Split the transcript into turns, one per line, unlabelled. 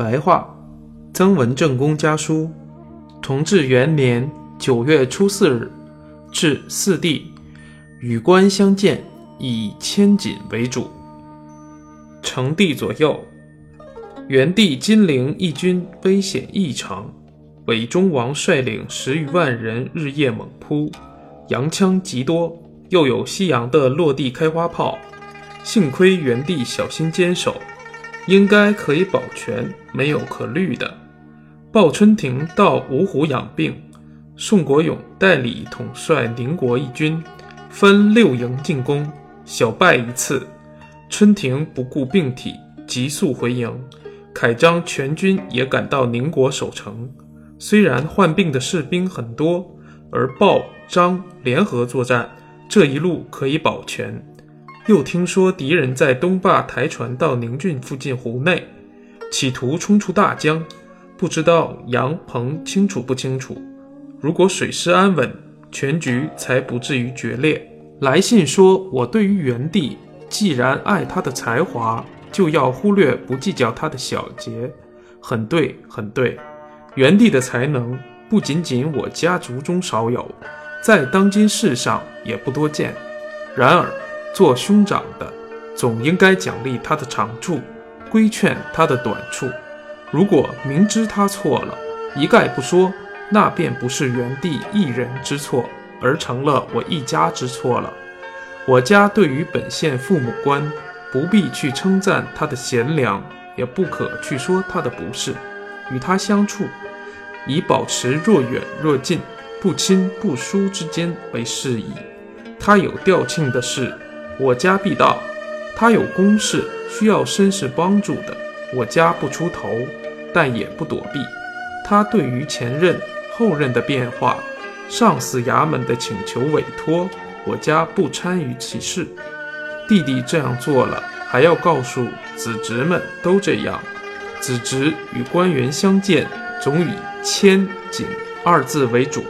白话，曾文正公家书，同治元年九月初四日，至四弟，与官相见，以千锦为主。成帝左右，元帝金陵义军危险异常，韦忠王率领十余万人日夜猛扑，洋枪极多，又有西洋的落地开花炮，幸亏元帝小心坚守。应该可以保全，没有可虑的。鲍春亭到芜湖养病，宋国勇代理统帅宁国义军，分六营进攻，小败一次。春亭不顾病体，急速回营。凯章全军也赶到宁国守城。虽然患病的士兵很多，而鲍张联合作战，这一路可以保全。又听说敌人在东坝抬船到宁郡附近湖内，企图冲出大江，不知道杨鹏清楚不清楚？如果水师安稳，全局才不至于决裂。来信说我对于元帝，既然爱他的才华，就要忽略不计较他的小节，很对，很对。元帝的才能不仅仅我家族中少有，在当今世上也不多见。然而。做兄长的，总应该奖励他的长处，规劝他的短处。如果明知他错了，一概不说，那便不是元帝一人之错，而成了我一家之错了。我家对于本县父母官，不必去称赞他的贤良，也不可去说他的不是。与他相处，以保持若远若近、不亲不疏之间为适宜。他有调庆的事。我家必到，他有公事需要绅士帮助的，我家不出头，但也不躲避。他对于前任、后任的变化，上司衙门的请求委托，我家不参与其事。弟弟这样做了，还要告诉子侄们都这样。子侄与官员相见，总以谦谨二字为主。